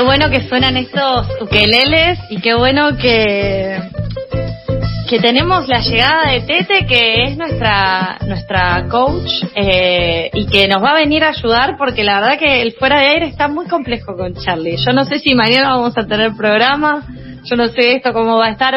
Bueno que suenan estos ukeleles y qué bueno que que tenemos la llegada de Tete, que es nuestra nuestra coach eh, y que nos va a venir a ayudar porque la verdad que el fuera de aire está muy complejo con Charlie. Yo no sé si mañana vamos a tener programa, yo no sé esto cómo va a estar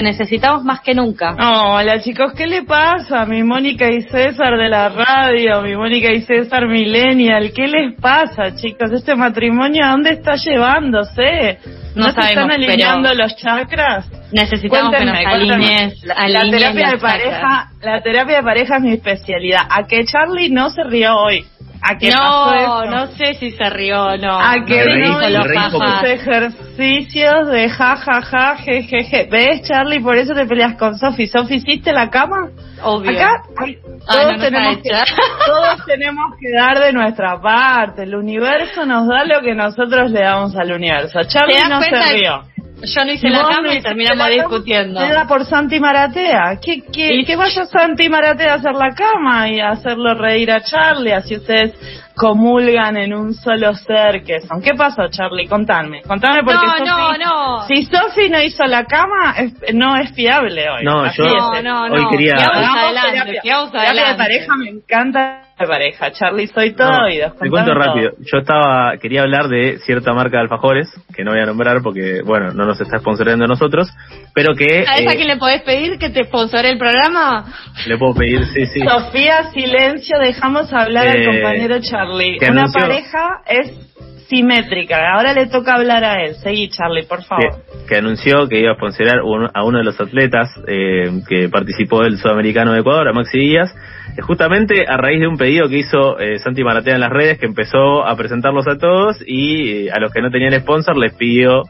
necesitamos más que nunca. Hola chicos, ¿qué le pasa? Mi Mónica y César de la radio, mi Mónica y César Millennial, ¿qué les pasa chicos? ¿Este matrimonio a dónde está llevándose? ¿No, ¿No se están alineando los chakras? Necesitamos que nos alinees, la, la, terapia de pareja, la terapia de pareja es mi especialidad. A que Charlie no se rió hoy. ¿A qué no, no sé si se rió o no. A que no, los ejercicios de ja, ja, ja, je, je, je. ¿Ves, Charlie? Por eso te peleas con Sofi. ¿Sofi hiciste la cama? Obvio. Acá ah, todos, tenemos que, todos tenemos que dar de nuestra parte. El universo nos da lo que nosotros le damos al universo. Charlie no se rió. Yo no hice la cama y terminamos discutiendo. Era por Santi Maratea. ¿Qué, qué, que vaya Santi Maratea a hacer la cama y a hacerlo reír a Charlie, así ustedes comulgan en un solo ser que son. ¿Qué pasó, Charlie? Contame. Contame porque no, no, no. si Sofi no hizo la cama, no es fiable hoy. No, yo no, hoy quería... adelante, de pareja me encanta de pareja. Charlie, soy todo oídos. Te cuento rápido. Yo estaba, quería hablar de cierta marca de alfajores, que no voy a nombrar porque, bueno, no nos está sponsoreando a nosotros, pero que... ¿Sabes a eh, quién le podés pedir que te sponsore el programa? Le puedo pedir, sí, sí. Sofía, silencio, dejamos hablar al eh, compañero Charlie. Una pareja es simétrica. Ahora le toca hablar a él. Seguí, Charlie, por favor. Que, anunció que iba a sponsorar a uno de los atletas eh, que participó del Sudamericano de Ecuador, a Maxi Díaz, justamente a raíz de un pedido que hizo eh, Santi Maratea en las redes, que empezó a presentarlos a todos y eh, a los que no tenían sponsor les pidió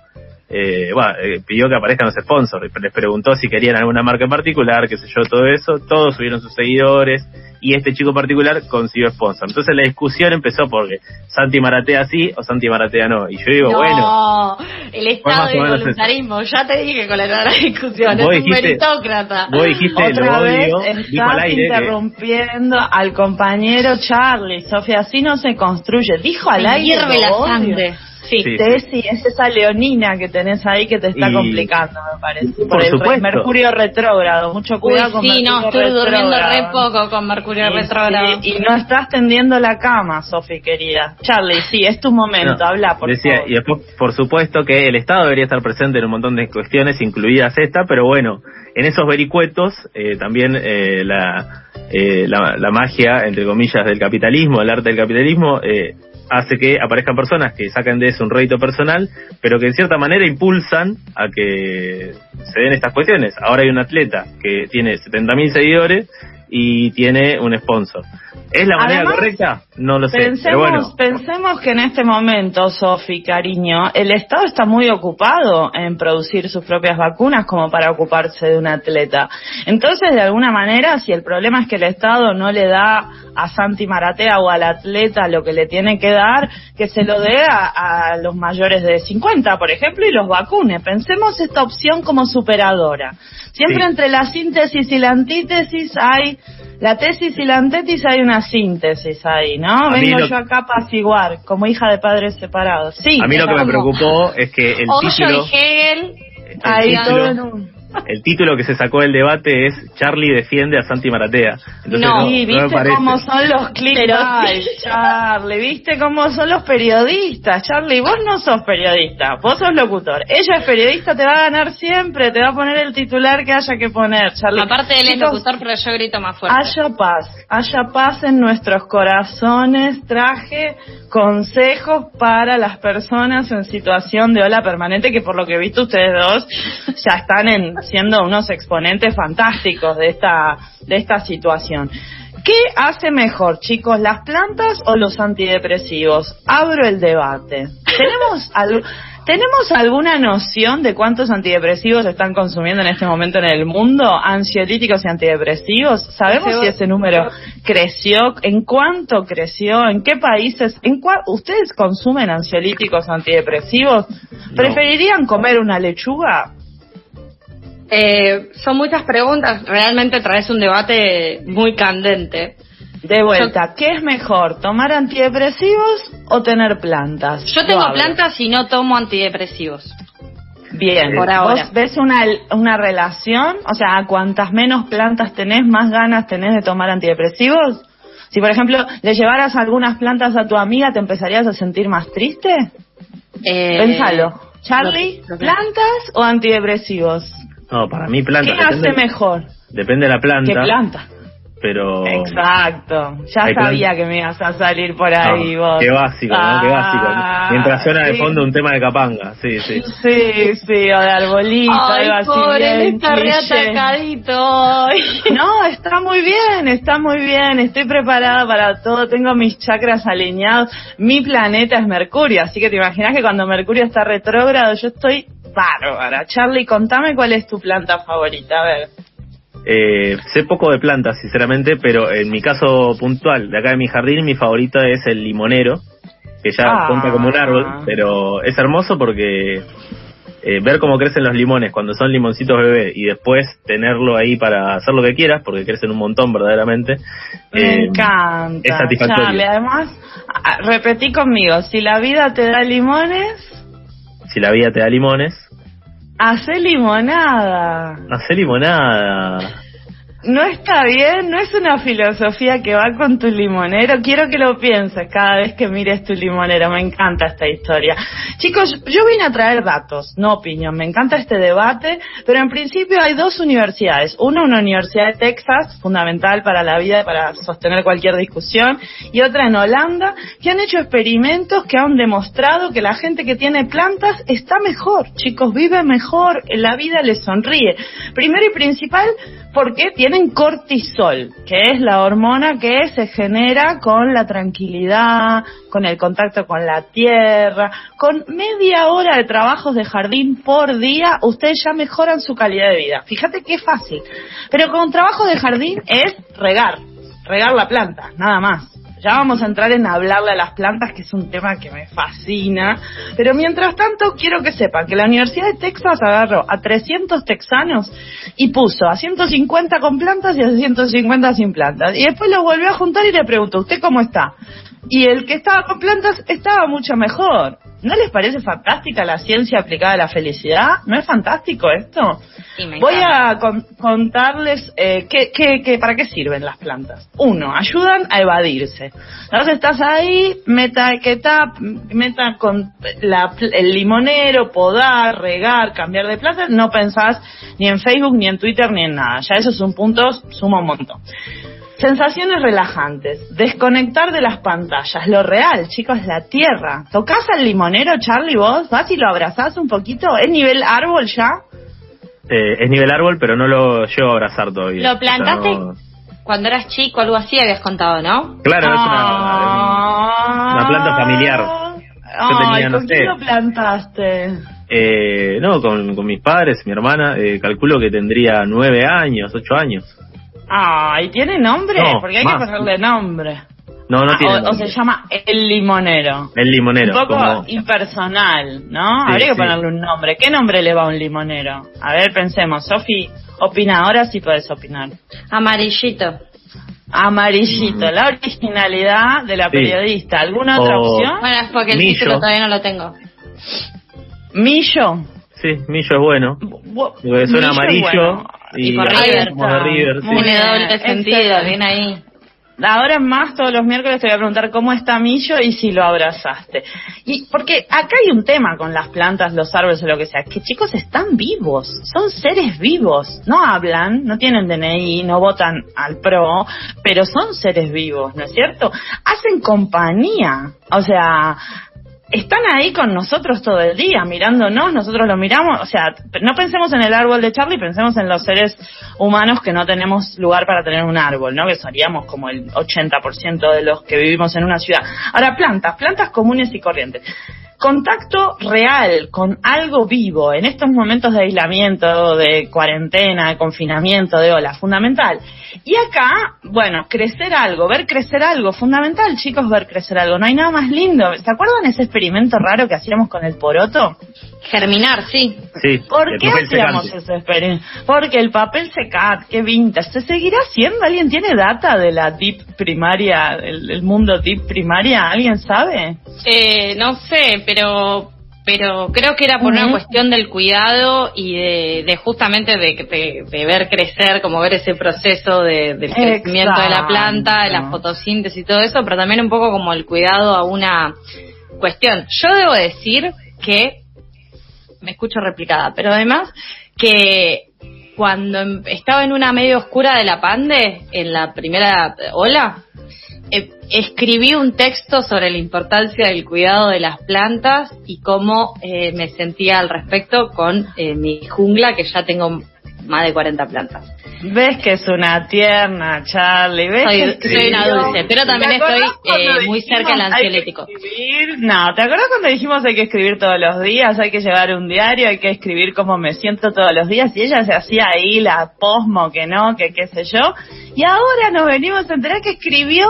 eh, bueno, eh, pidió que aparezcan los sponsors, les preguntó si querían alguna marca en particular, qué sé yo, todo eso, todos subieron sus seguidores y este chico particular consiguió sponsor. Entonces la discusión empezó porque Santi Maratea sí o Santi Maratea no. Y yo digo, no, bueno. el estado de voluntarismo, ya te dije con la, discusión, es un meritócrata. Vos dijiste, Otra vez estás interrumpiendo al compañero Charlie, Sofía, así no se construye. Dijo al aire. Hierve la sangre. Sí, sí, es esa leonina que tenés ahí que te está complicando, me parece. Por, el Mercurio retrógrado, mucho cuidado con sí, no, estoy durmiendo re poco con Mercurio retrógrado. y no estás tendiendo la cama, Sofi, querida. Charlie, sí, es tu momento, habla, por decía, Y después, por supuesto que el Estado debería estar presente en un montón de cuestiones, incluidas esta, pero bueno, en esos vericuetos eh, también eh, la, eh, la, la magia, entre comillas, del capitalismo, el arte del capitalismo, eh, hace que aparezcan personas que sacan de eso un rédito personal, pero que en cierta manera impulsan a que se den estas cuestiones. Ahora hay un atleta que tiene 70.000 seguidores y tiene un sponsor. ¿Es la manera correcta? No lo sé. Pensemos, pensemos que en este momento, Sofi, cariño, el Estado está muy ocupado en producir sus propias vacunas como para ocuparse de un atleta. Entonces, de alguna manera, si el problema es que el Estado no le da a Santi Maratea o al atleta lo que le tiene que dar, que se lo dé a, los mayores de 50, por ejemplo, y los vacune. Pensemos esta opción como superadora. Siempre entre la síntesis y la antítesis hay la tesis y la antítesis hay una síntesis ahí, ¿no? Vengo yo acá a apaciguar, como hija de padres separados. Sí. A mí lo que me preocupó es que el título... Hegel, ahí todo en un el título que se sacó del debate es Charlie defiende a Santi Maratea. Entonces, no, ¿viste cómo son los clickbait, Charlie? ¿Viste cómo son los periodistas? Charlie, vos no sos periodista, vos sos locutor. Ella es periodista, te va a ganar siempre, te va a poner el titular que haya que poner, Charlie. Aparte él es locutor, pero yo grito más fuerte. Haya paz, haya paz en nuestros corazones. Traje consejos para las personas en situación de ola permanente, que por lo que he visto ustedes dos ya están en siendo unos exponentes fantásticos de esta, de esta situación. ¿Qué hace mejor, chicos, las plantas o los antidepresivos? Abro el debate. ¿Tenemos, al- ¿Tenemos alguna noción de cuántos antidepresivos se están consumiendo en este momento en el mundo? Ansiolíticos y antidepresivos. ¿Sabemos si ese número creció? ¿En cuánto creció? ¿En qué países? ¿En cua- ¿Ustedes consumen ansiolíticos antidepresivos? ¿Preferirían comer una lechuga? Eh, son muchas preguntas. Realmente traes un debate muy candente. De vuelta, ¿qué es mejor, tomar antidepresivos o tener plantas? Yo tengo plantas y no tomo antidepresivos. Bien, Por ahora. ¿vos ves una, una relación? O sea, cuantas menos plantas tenés, más ganas tenés de tomar antidepresivos. Si, por ejemplo, le llevaras algunas plantas a tu amiga, ¿te empezarías a sentir más triste? Eh, Pensalo. Charlie, ¿plantas o antidepresivos? No, para mí ¿Qué planta. hace Depende, mejor? depende de la planta. ¿Qué planta? Pero. Exacto. Ya sabía que me ibas a salir por No, ahí vos. Qué básico, ¿no? Qué básico. Ah, Mientras suena de fondo un tema de capanga. Sí, sí. Sí, sí, o de arbolito, Ay, algo así pobre, él bien está reatacadito. No, está muy bien, está muy bien. Estoy preparada para todo. Tengo mis chakras alineados. Mi planeta es Mercurio, así que te imaginas que cuando Mercurio está retrógrado, yo estoy bárbara. Charlie, contame cuál es tu planta favorita. A ver. Eh, sé poco de plantas, sinceramente, pero en mi caso puntual, de acá de mi jardín, mi favorito es el limonero, que ya Ah. cuenta como un árbol, pero es hermoso porque eh, ver cómo crecen los limones cuando son limoncitos bebé y después tenerlo ahí para hacer lo que quieras, porque crecen un montón verdaderamente. Me eh, encanta. es satisfactorio. Charlie, además, repetí conmigo, si la vida te da limones, Si la vida te da limones, hace limonada. hace limonada. No está bien, no es una filosofía que va con tu limonero. Quiero que lo pienses cada vez que mires tu limonero. Me encanta esta historia. Chicos, yo vine a traer datos, no opinión. Me encanta este debate, pero en principio hay dos universidades. Una, una universidad de Texas, fundamental para la vida para sostener cualquier discusión, y otra en Holanda, que han hecho experimentos que han demostrado que la gente que tiene plantas está mejor. Chicos, vive mejor, la vida les sonríe. Primero y principal, porque tienen cortisol, que es la hormona que se genera con la tranquilidad, con el contacto con la tierra, con media hora de trabajos de jardín por día, ustedes ya mejoran su calidad de vida. Fíjate qué fácil. Pero con trabajo de jardín es regar, regar la planta, nada más. Ya vamos a entrar en hablarle a las plantas, que es un tema que me fascina. Pero mientras tanto, quiero que sepan que la Universidad de Texas agarró a 300 texanos y puso a 150 con plantas y a 150 sin plantas. Y después lo volvió a juntar y le preguntó, ¿usted cómo está? Y el que estaba con plantas estaba mucho mejor. ¿No les parece fantástica la ciencia aplicada a la felicidad? ¿No es fantástico esto? Sí, me Voy a con- contarles eh, qué, qué- qué- para qué sirven las plantas. Uno, ayudan a evadirse. Entonces estás ahí, meta que tap, meta con la el limonero, podar, regar, cambiar de planta, no pensás ni en Facebook, ni en Twitter, ni en nada. Ya eso es un punto, suma un montón. Sensaciones relajantes, desconectar de las pantallas, lo real, chicos, la tierra. ¿Tocás al limonero, Charlie, vos? ¿Vas y lo abrazás un poquito? ¿Es nivel árbol ya? Eh, es nivel árbol, pero no lo llevo a abrazar todavía. ¿Lo plantaste? O sea, no- Cuando eras chico, algo así habías contado, ¿no? Claro, es una, Ah. una planta familiar. Tenía, no ¿con quién sé. lo plantaste? Eh, no, con, con mis padres, mi hermana, eh, calculo que tendría nueve años, ocho años. Ay, ¿tiene nombre? No, Porque hay más. que ponerle nombre. No, no Ah, tiene o, se llama El Limonero. El limonero. un poco como- impersonal, ¿no? Sí, Habría que sí. ponerle un nombre. ¿Qué nombre le va a un limonero? A ver, pensemos. Sofi, opina ahora sí puedes opinar. Amarillito. Amarillito, Mm. la originalidad de la Sí. periodista. ¿Alguna otra O- opción? Bueno, es porque el Millo. título todavía no lo tengo. Millo. Sí, Millo es bueno. Bu- Porque suena amarillo bueno. y, Y con ahí River. somos de River. sí. Tiene doble sentido, bien ahí. Ahora en más, todos los miércoles te voy a preguntar cómo está Millo y si lo abrazaste. Y porque acá hay un tema con las plantas, los árboles o lo que sea, que chicos están vivos, son seres vivos, no hablan, no tienen DNI, no votan al PRO, pero son seres vivos, ¿no es cierto? Hacen compañía, o sea, están ahí con nosotros todo el día, mirándonos, nosotros lo miramos, o sea, no pensemos en el árbol de Charlie, pensemos en los seres humanos que no tenemos lugar para tener un árbol, ¿no? Que seríamos como el 80% de los que vivimos en una ciudad. Ahora, plantas, plantas comunes y corrientes contacto real con algo vivo en estos momentos de aislamiento, de cuarentena, de confinamiento, de ola, fundamental. Y acá, bueno, crecer algo, ver crecer algo, fundamental, chicos, ver crecer algo. No hay nada más lindo. ¿Se acuerdan ese experimento raro que hacíamos con el poroto? Germinar, sí. Sí. ¿Por qué hacíamos ese experimento? Porque el papel secat, qué vintage, ¿se seguirá haciendo? ¿Alguien tiene data de la deep primaria, el, el mundo deep primaria? ¿Alguien sabe? Eh, no sé, pero pero creo que era por una cuestión del cuidado y de, de justamente de, de- de ver crecer, como ver ese proceso de, del crecimiento de la planta, de la fotosíntesis y todo eso, pero también un poco como el cuidado a una cuestión. Yo debo decir que me escucho replicada, pero además que cuando em- estaba en una medio oscura de la pande, en la primera ola, eh, escribí un texto sobre la importancia del cuidado de las plantas y cómo eh, me sentía al respecto con eh, mi jungla, que ya tengo más de 40 plantas. ¿Ves que es una tierna, Charlie? ¿Ves Soy- que soy una dulce, pero también ¿Te acordás estoy, eh, muy cerca del ansiolítico? No, ¿te acuerdas cuando dijimos hay que escribir todos los días, hay que llevar un diario, hay que escribir cómo me siento todos los días? Y ella se hacía ahí la posmo, que no, que qué sé yo. Y ahora nos venimos a enterar que escribió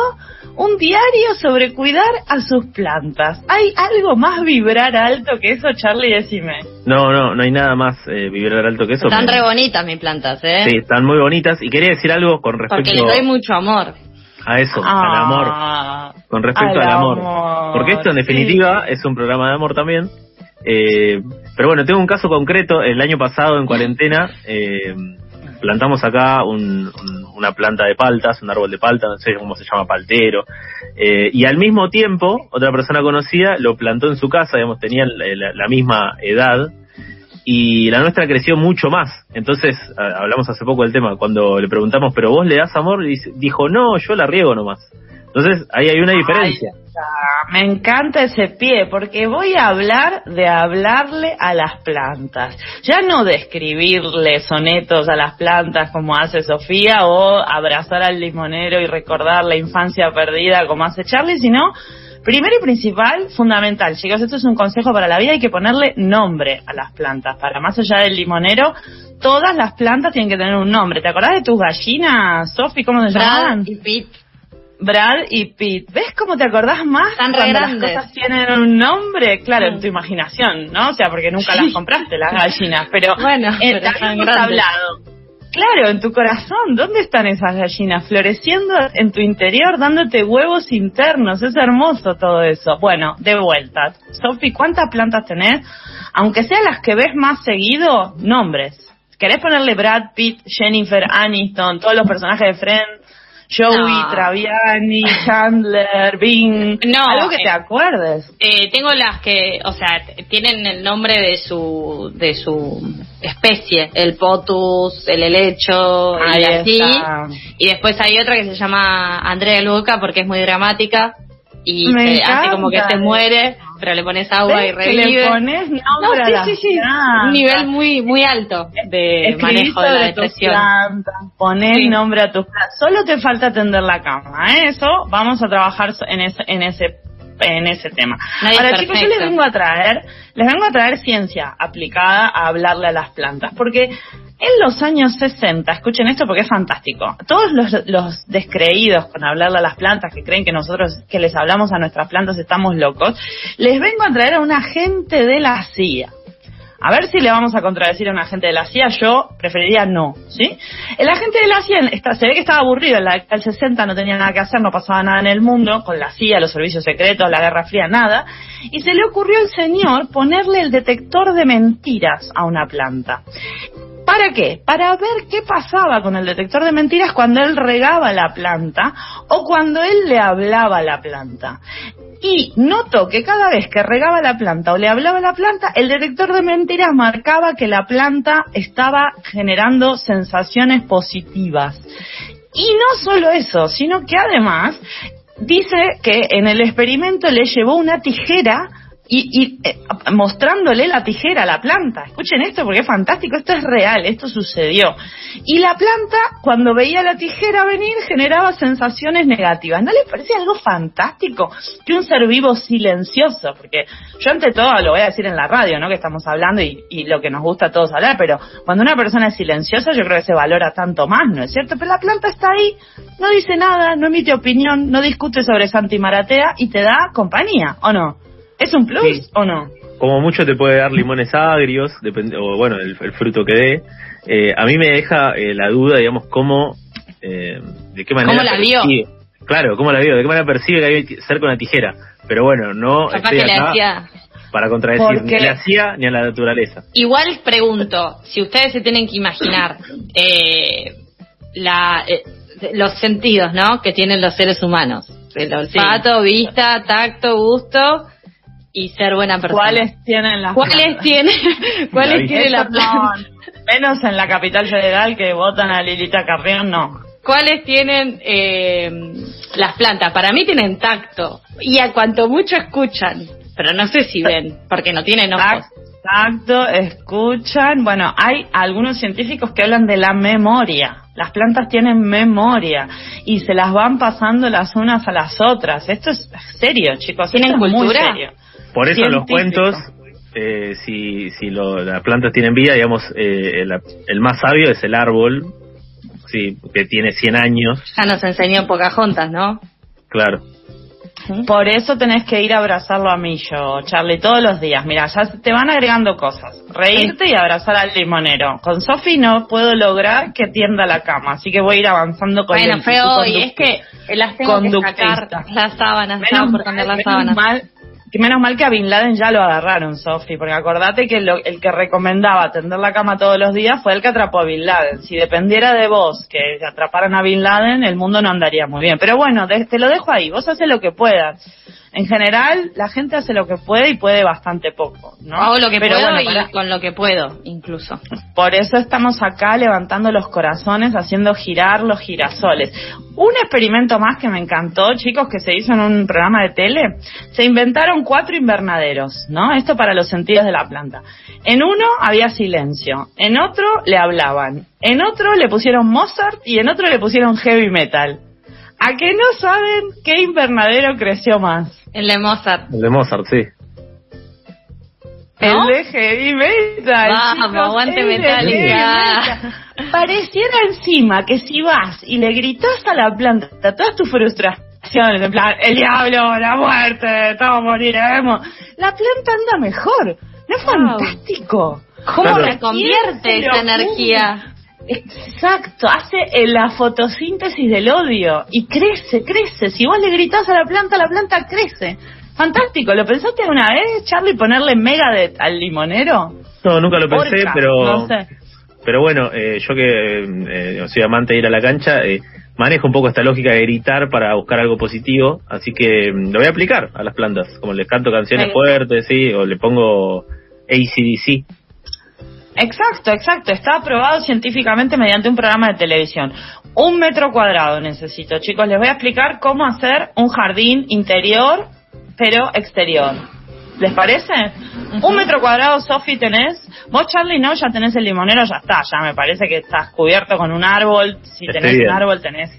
un diario sobre cuidar a sus plantas. ¿Hay algo más vibrar alto que eso, Charlie? Decime. No, no, no hay nada más eh, vibrar alto que eso. Están re bonitas mis plantas, ¿eh? Sí, están muy bonitas. Y quería decir algo con Porque respecto les doy mucho amor. a eso, al amor. Ah, Con respecto al al amor. amor, Porque esto en sí. definitiva es un programa de amor también. Eh, pero bueno, tengo un caso concreto. El año pasado en cuarentena eh, plantamos acá un- un- una planta de paltas, un árbol de palta, no sé cómo se llama, paltero. Eh, y al mismo tiempo, otra persona conocida lo plantó en su casa, digamos, tenían la, misma edad. Y la nuestra creció mucho más. Entonces, a- hablamos hace poco del tema, cuando le preguntamos, ¿pero vos le das amor? Y dice- dijo, no, yo la riego nomás. Entonces, ahí hay una diferencia. Me encanta ese pie porque voy a hablar de hablarle a las plantas. Ya no de escribirle sonetos a las plantas como hace Sofía o abrazar al limonero y recordar la infancia perdida como hace Charlie, sino primero y principal, fundamental, chicos, esto es un consejo para la vida, hay que ponerle nombre a las plantas. Para más allá del limonero, todas las plantas tienen que tener un nombre. ¿Te acordás de tus gallinas, Sofi? ¿Cómo se llamaban? Brad y Pete. Brad y Pete. ¿Ves cómo te acordás más re cuando grandes. las cosas tienen un nombre? Claro, Mm. en tu imaginación, ¿no? O sea, porque nunca las compraste, las gallinas, pero, Bueno, eh, pero hablado. Claro, en tu corazón, ¿dónde están esas gallinas? Floreciendo en tu interior, dándote huevos internos. Es hermoso todo eso. Bueno, de vuelta. Sofi, ¿cuántas plantas tenés? Aunque sean las que ves más seguido, nombres. ¿Querés ponerle Brad Pitt, Jennifer Aniston, todos los personajes de Friends? Joey, No. Traviani, Chandler, Bing. No, Algo que eh, te acuerdes. Eh, tengo las que, o sea, tienen el nombre de su de su especie, el potus, el helecho, Ahí y así. está. Y después hay otra que se llama Andrea Luca porque es muy dramática y se hace como que se muere, pero le pones agua y ¿Ves que le revive. pones No, sí, sí, sí. Un nivel muy muy alto de Escribí manejo de la depresión. plantas, poner Sí. nombre a tus plantas. Solo te falta tender la cama, ¿eh? Eso vamos a trabajar en ese, en ese, en ese tema. Nadie Ahora, chicos, yo les vengo a traer, les vengo a traer ciencia aplicada a hablarle a las plantas, porque en los años 60, escuchen esto porque es fantástico. Todos los, descreídos con hablarle a las plantas, que creen que nosotros que les hablamos a nuestras plantas estamos locos, les vengo a traer a un agente de la CIA. A ver si le vamos a contradecir a un agente de la CIA, yo preferiría no, ¿sí? El agente de la CIA está, se ve que estaba aburrido, en la década del 60 no tenía nada que hacer, no pasaba nada en el mundo, con la CIA, los servicios secretos, la Guerra Fría, nada, y se le ocurrió al señor ponerle el detector de mentiras a una planta. ¿Para qué? Para ver qué pasaba con el detector de mentiras cuando él regaba la planta o cuando él le hablaba a la planta. Y notó que cada vez que regaba la planta o le hablaba a la planta, el detector de mentiras marcaba que la planta estaba generando sensaciones positivas. Y no solo eso, sino que además dice que en el experimento le llevó una tijera y, y eh, mostrándole la tijera a la planta. Escuchen esto porque es fantástico, esto es real, esto sucedió. Y la planta, cuando veía la tijera venir, generaba sensaciones negativas. ¿No les parece algo fantástico que un ser vivo silencioso? Porque yo ante todo lo voy a decir en la radio, ¿no? Que estamos hablando y, y lo que nos gusta a todos hablar, pero cuando una persona es silenciosa yo creo que se valora tanto más, ¿no es cierto? Pero la planta está ahí, no dice nada, no emite opinión, no discute sobre Santi Maratea y te da compañía, ¿o no? ¿Es un plus Sí. o no? Como mucho te puede dar limones agrios, depende, o bueno, el, el fruto que dé. Eh, a mí me deja eh, la duda, digamos, cómo, eh, de qué manera. ¿Cómo la vio? Claro, cómo la vio, de qué manera percibe que hay que hacer con la tijera. Pero bueno, no estoy acá hacía. para contradecir ni la hacía ni a la naturaleza. Igual pregunto, si ustedes se tienen que imaginar eh, la, eh, los sentidos, ¿no? Que tienen los seres humanos. El olfato, vista, tacto, gusto y ser buena persona. ¿Cuáles tienen las ¿Cuáles plantas? tiene, cuáles La tiene la Eso planta? no, menos en la capital federal que votan a Lilita Carrión, no. ¿Cuáles tienen eh, las plantas? Para mí tienen tacto y a cuanto mucho escuchan, pero no sé si ven, porque no tienen ojos. Exacto, escuchan. Bueno, hay algunos científicos que hablan de la memoria. Las plantas tienen memoria y se las van pasando las unas a las otras. Esto es serio, chicos. ¿Tienen esto es muy cultura? serio. Por eso en los cuentos, eh, si, si lo- las plantas tienen vida, digamos, eh, el, el más sabio es el árbol, sí, que tiene 100 años, Ya nos enseñó Pocahontas, ¿no? claro. Por eso tenés que ir a abrazarlo a Millo, Charlie, todos los días. Mira, ya te van agregando cosas. Reírte y abrazar al limonero. Con Sofi no puedo lograr que tienda la cama, así que voy a ir avanzando con Bueno, el- hoy, conducta. es que las tengo que sacar las sábanas, estaba Menos por cambiar mal, las menos sábanas. mal, que menos mal que a Bin Laden ya lo agarraron, Sofi, porque acordate que lo- el que recomendaba tender la cama todos los días fue el que atrapó a Bin Laden. Si dependiera de vos que atraparan a Bin Laden, el mundo no andaría muy bien. Pero bueno, de- te lo dejo ahí, vos haces lo que puedas. En general, la gente hace lo que puede y puede bastante poco, ¿no? Hago lo que Pero puedo bueno, y con lo que puedo, incluso. Por eso estamos acá levantando los corazones, haciendo girar los girasoles. Un experimento más que me encantó, chicos, que se hizo en un programa de tele. Se inventaron cuatro invernaderos, ¿no? Esto para los sentidos de la planta. En uno había silencio, en otro le hablaban, en otro le pusieron Mozart y en otro le pusieron heavy metal. ¿A que no saben qué invernadero creció más? El de Mozart. El de Mozart, sí. ¿No? El de heavy metal. Vamos, chicos, aguante metal. Pareciera encima que si vas y le gritas a la planta todas tus frustraciones, en plan, el diablo, la muerte, todos moriremos, la planta anda mejor. ¿No es Wow. fantástico? ¿Cómo Claro. se convierte ¿Quién se esa energía? Exacto, hace eh, la fotosíntesis del odio y crece, crece. Si vos le gritás a la planta, la planta crece. Fantástico, ¿lo pensaste alguna vez, Charlie, ponerle Megadeth al limonero? No, nunca lo pensé, pero No sé. pero bueno, eh, yo que eh, soy amante de ir a la cancha, eh, manejo un poco esta lógica de gritar para buscar algo positivo, así que mm, lo voy a aplicar a las plantas, como les canto canciones fuertes, sí, o le pongo ACDC. Exacto, exacto. Está aprobado científicamente mediante un programa de televisión. Un metro cuadrado necesito, chicos. Les voy a explicar cómo hacer un jardín interior, pero exterior. ¿Les parece? Un metro cuadrado, Sofi, tenés. Vos, Charlie, no, ya tenés el limonero, ya está. Ya me parece que estás cubierto con un árbol. Si Estoy tenés bien. un árbol, tenés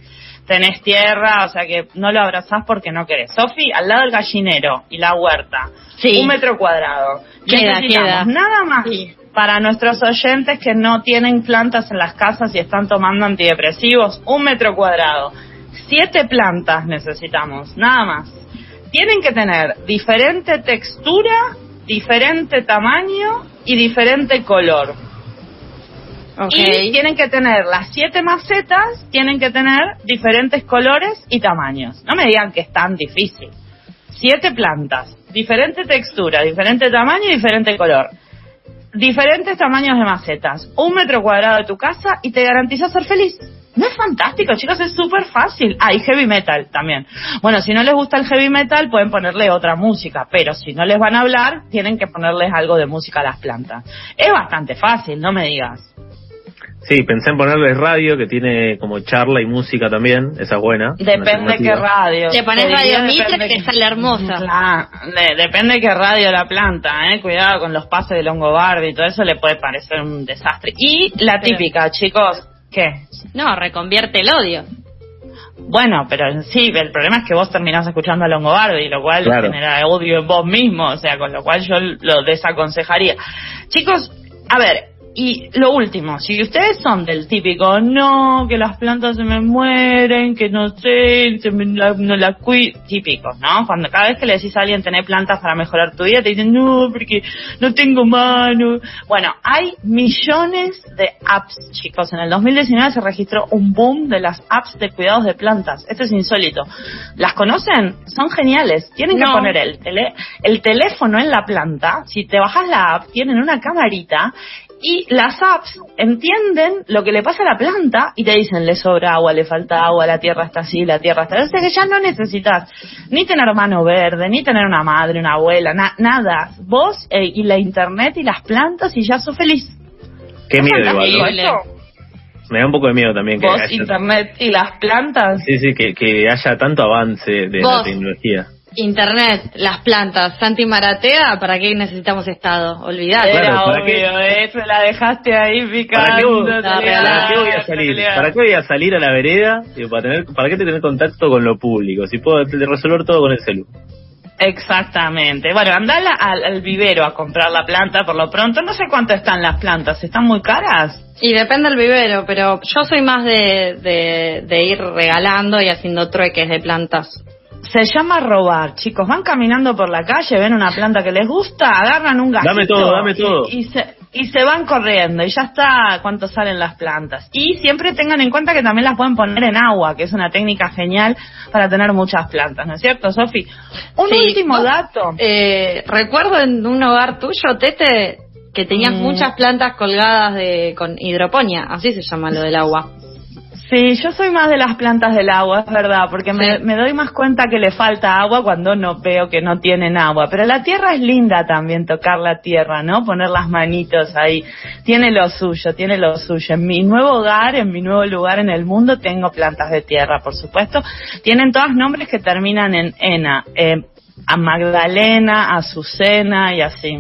tenés tierra, o sea que no lo abrazás porque no querés. Sofi, al lado del gallinero y la huerta. Sí. Un metro cuadrado. Queda, Necesitamos queda. Nada más Sí. Para nuestros oyentes que no tienen plantas en las casas y están tomando antidepresivos, un metro cuadrado. Siete plantas necesitamos, nada más. Tienen que tener diferente textura, diferente tamaño y diferente color. Ok. Y tienen que tener las siete macetas, tienen que tener diferentes colores y tamaños. No me digan que es tan difícil. Siete plantas, diferente textura, diferente tamaño y diferente color. Diferentes tamaños de macetas. Un metro cuadrado de tu casa y te garantiza ser feliz. No es fantástico, chicos, es súper fácil. Ah, heavy metal también. Bueno, si no les gusta el heavy metal, pueden ponerle otra música, pero si no les van a hablar, tienen que ponerles algo de música a las plantas. Es bastante fácil, no me digas. Sí, pensé en ponerles radio, que tiene como charla y música también, esa es buena. Depende qué radio. Le pones radio depende que sale hermosa. Claro, de- depende qué radio la planta, eh. Cuidado con los pases de Longobardi y todo eso le puede parecer un desastre. Y la Pero- típica, chicos, ¿qué? No, reconvierte el odio. Bueno, pero sí, el problema es que vos terminás escuchando a Longobardi, lo cual Claro. genera odio en vos mismo, o sea, con lo cual yo lo desaconsejaría. Chicos, a ver, y lo último, si ustedes son del típico, no, que las plantas se me mueren, que no sé, se me la- no la cuido, típicos, ¿no? Cuando cada vez que le decís a alguien tener plantas para mejorar tu vida, te dicen, no, porque no tengo mano. Bueno, hay millones de apps, chicos. En el 2019 se registró un boom de las apps de cuidados de plantas. Esto es insólito. ¿Las conocen? Son geniales. Tienen que poner el, tele- el teléfono en la planta. Si te bajas la app, tienen una camarita y las apps entienden lo que le pasa a la planta y te dicen, le sobra agua, le falta agua, la tierra está así, la tierra está... O sea que ya no necesitas ni tener mano verde, ni tener una madre, una abuela, na- nada. Vos eh, y la internet y las plantas y ya sos feliz. Qué ¿Es miedo igual. Me da un poco de miedo también que Vos, haya, internet y las plantas. sí, sí, que, que haya tanto avance de la tecnología. Internet, las plantas, Santi Maratea, ¿para qué necesitamos Estado? Olvidate. Claro, Era ¿para qué? obvio, eh, se la dejaste ahí picando. ¿Para qué, voy- te para leas, ¿Para qué a salir? leas. ¿Para qué voy a salir a la vereda? para, tener, ¿Para qué tener contacto con lo público? Si puedo resolver todo con el celu. Exactamente. Bueno, andala al, al vivero a comprar la planta por lo pronto. No sé cuánto están las plantas. ¿Están muy caras? Y depende del vivero, pero yo soy más de, de, de ir regalando y haciendo trueques de plantas. Se llama robar, chicos. Van caminando por la calle, ven una planta que les gusta, agarran un gatito. Dame todo, dame todo. Y, y se, y se van corriendo. Y ya está cuánto salen las plantas. Y siempre tengan en cuenta que también las pueden poner en agua, que es una técnica genial para tener muchas plantas, ¿no es cierto, Sofi? Un Sí, último vos- dato. Eh, recuerdo en un hogar tuyo, Tete, que tenías Mm. muchas plantas colgadas de con hidroponía, así se llama lo del agua. Sí, yo soy más de las plantas del agua, es verdad, porque me, Sí. me doy más cuenta que le falta agua cuando no veo que no tienen agua. Pero la tierra es linda también, tocar la tierra, ¿no? Poner las manitos ahí. Tiene lo suyo, tiene lo suyo. En mi nuevo hogar, en mi nuevo lugar en el mundo, tengo plantas de tierra, por supuesto. Tienen todos nombres que terminan en ena. Eh, a Magdalena, Azucena y así.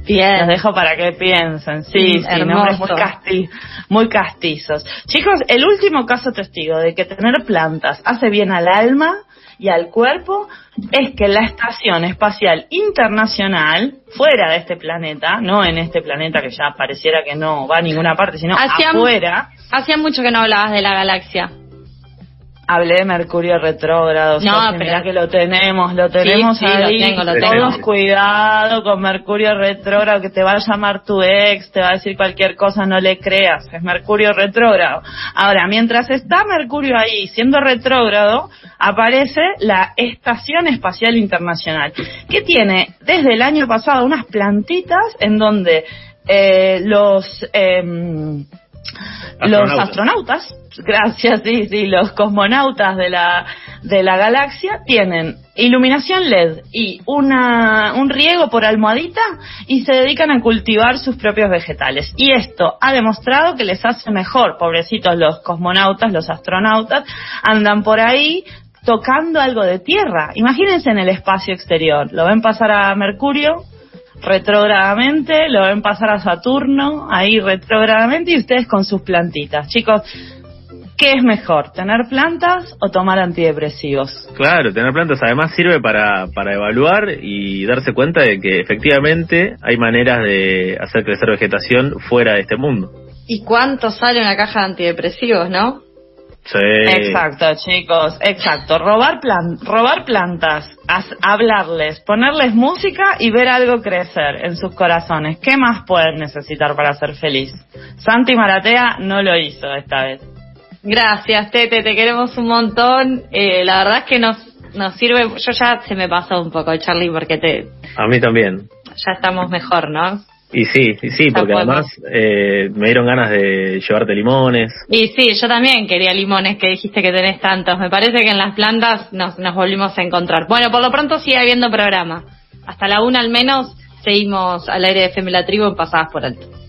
Los Bien. dejo para que piensen. Sí, Mm, sí, nombres muy, muy castizos. Chicos, el último caso testigo de que tener plantas hace bien al alma y al cuerpo es que la Estación Espacial Internacional, fuera de este planeta, no en este planeta que ya pareciera que no va a ninguna parte, sino Hacía- afuera, Hacía mucho que no hablabas de la galaxia. Hablé de Mercurio retrógrado. No, Sofi, pero- mirá que lo tenemos, lo tenemos sí, lo ahí. tengo, lo Todos tengo. cuidado con Mercurio retrógrado, que te va a llamar tu ex, te va a decir cualquier cosa, no le creas. Es Mercurio retrógrado. Ahora, mientras está Mercurio ahí siendo retrógrado, aparece la Estación Espacial Internacional, que tiene desde el año pasado unas plantitas en donde eh, los em, los Astronautas. gracias, sí, sí, los cosmonautas de la, de la galaxia tienen iluminación LED y una, un riego por almohadita y se dedican a cultivar sus propios vegetales. Y esto ha demostrado que les hace mejor, pobrecitos los cosmonautas, los astronautas, andan por ahí tocando algo de tierra. Imagínense en el espacio exterior, lo ven pasar a Mercurio, retrógradamente, lo ven pasar a Saturno, ahí retrógradamente, y ustedes con sus plantitas. Chicos, ¿qué es mejor, tener plantas o tomar antidepresivos? Claro, tener plantas además sirve para, para evaluar y darse cuenta de que efectivamente hay maneras de hacer crecer vegetación fuera de este mundo. ¿Y cuánto sale una caja de antidepresivos, no? Sí. Exacto, chicos, exacto. Robar, plan, robar plantas, as- hablarles, ponerles música y ver algo crecer en sus corazones. ¿Qué más pueden necesitar para ser feliz? Santi Maratea no lo hizo esta vez. Gracias, Tete, te queremos un montón. Eh, la verdad es que nos, nos sirve, yo ya se me pasó un poco, Charlie, porque te, A mí también. ya estamos mejor, ¿no? Y sí, y sí, porque además eh, me dieron ganas de llevarte limones. Y sí, yo también quería limones que dijiste que tenés tantos. Me parece que en las plantas nos, nos volvimos a encontrar. Bueno, por lo pronto sigue habiendo programa. Hasta la una al menos seguimos al aire de FM La Tribu en Pasadas por Alto.